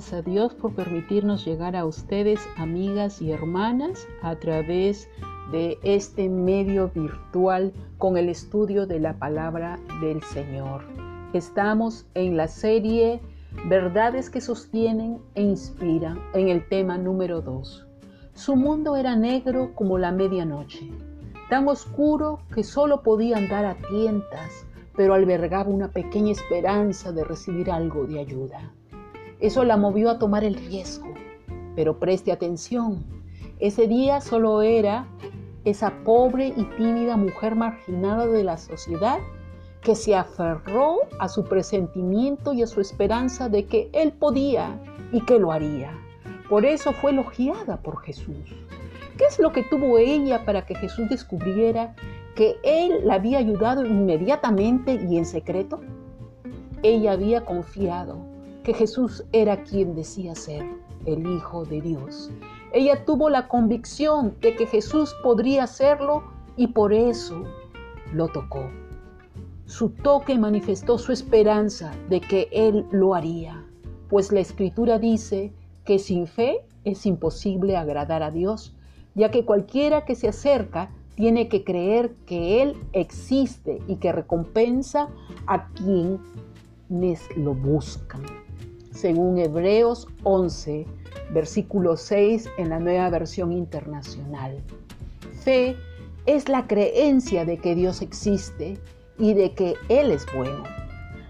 A Dios por permitirnos llegar a ustedes, amigas y hermanas, a través de este medio virtual con el estudio de la palabra del Señor. Estamos en la serie Verdades que sostienen e inspiran en el tema número 2. Su mundo era negro como la medianoche, tan oscuro que solo podía andar a tientas, pero albergaba una pequeña esperanza de recibir algo de ayuda. Eso la movió a tomar el riesgo. Pero preste atención, ese día solo era esa pobre y tímida mujer marginada de la sociedad que se aferró a su presentimiento y a su esperanza de que él podía y que lo haría. Por eso fue elogiada por Jesús. ¿Qué es lo que tuvo ella para que Jesús descubriera que él la había ayudado inmediatamente y en secreto? Ella había confiado que Jesús era quien decía ser el Hijo de Dios. Ella tuvo la convicción de que Jesús podría hacerlo y por eso lo tocó. Su toque manifestó su esperanza de que Él lo haría, pues la Escritura dice que sin fe es imposible agradar a Dios, ya que cualquiera que se acerca tiene que creer que Él existe y que recompensa a quienes lo buscan según Hebreos 11, versículo 6 en la nueva versión internacional. Fe es la creencia de que Dios existe y de que Él es bueno.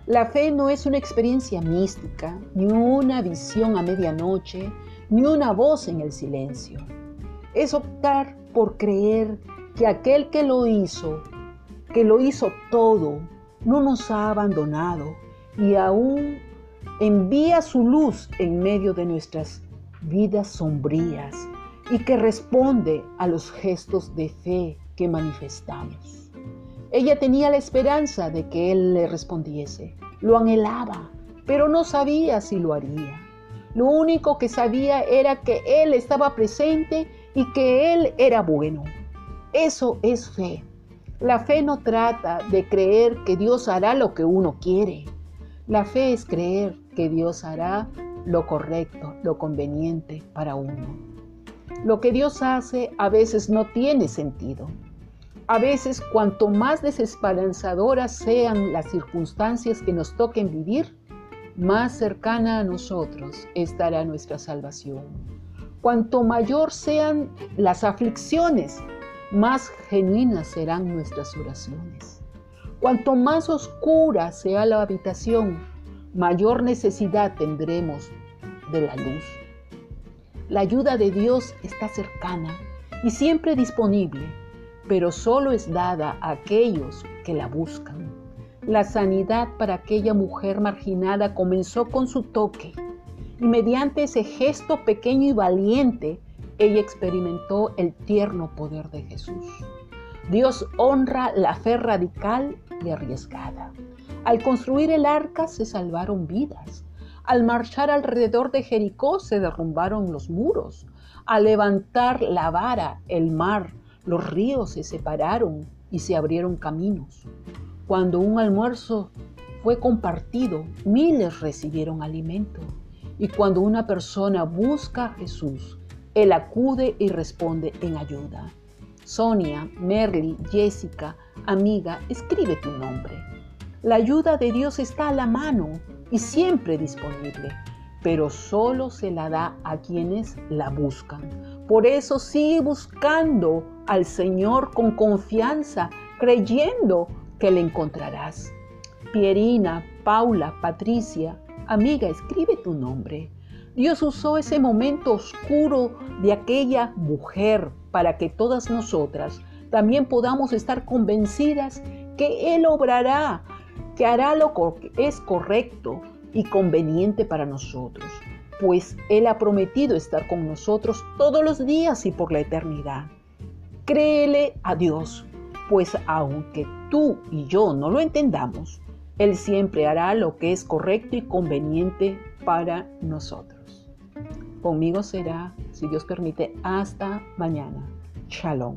La fe no es una experiencia mística, ni una visión a medianoche, ni una voz en el silencio. Es optar por creer que aquel que lo hizo, que lo hizo todo, no nos ha abandonado y aún envía su luz en medio de nuestras vidas sombrías y que responde a los gestos de fe que manifestamos. Ella tenía la esperanza de que Él le respondiese, lo anhelaba, pero no sabía si lo haría. Lo único que sabía era que Él estaba presente y que Él era bueno. Eso es fe. La fe no trata de creer que Dios hará lo que uno quiere. La fe es creer que Dios hará lo correcto, lo conveniente para uno. Lo que Dios hace a veces no tiene sentido. A veces cuanto más desesperanzadoras sean las circunstancias que nos toquen vivir, más cercana a nosotros estará nuestra salvación. Cuanto mayor sean las aflicciones, más genuinas serán nuestras oraciones. Cuanto más oscura sea la habitación, mayor necesidad tendremos de la luz. La ayuda de Dios está cercana y siempre disponible, pero solo es dada a aquellos que la buscan. La sanidad para aquella mujer marginada comenzó con su toque y mediante ese gesto pequeño y valiente, ella experimentó el tierno poder de Jesús. Dios honra la fe radical y arriesgada. Al construir el arca se salvaron vidas. Al marchar alrededor de Jericó se derrumbaron los muros. Al levantar la vara, el mar, los ríos se separaron y se abrieron caminos. Cuando un almuerzo fue compartido, miles recibieron alimento. Y cuando una persona busca a Jesús, Él acude y responde en ayuda. Sonia, Merly, Jessica, amiga, escribe tu nombre. La ayuda de Dios está a la mano y siempre disponible, pero solo se la da a quienes la buscan. Por eso sigue buscando al Señor con confianza, creyendo que le encontrarás. Pierina, Paula, Patricia, amiga, escribe tu nombre. Dios usó ese momento oscuro de aquella mujer para que todas nosotras también podamos estar convencidas que Él obrará, que hará lo que es correcto y conveniente para nosotros, pues Él ha prometido estar con nosotros todos los días y por la eternidad. Créele a Dios, pues aunque tú y yo no lo entendamos, Él siempre hará lo que es correcto y conveniente para nosotros. Conmigo será, si Dios permite, hasta mañana. Shalom.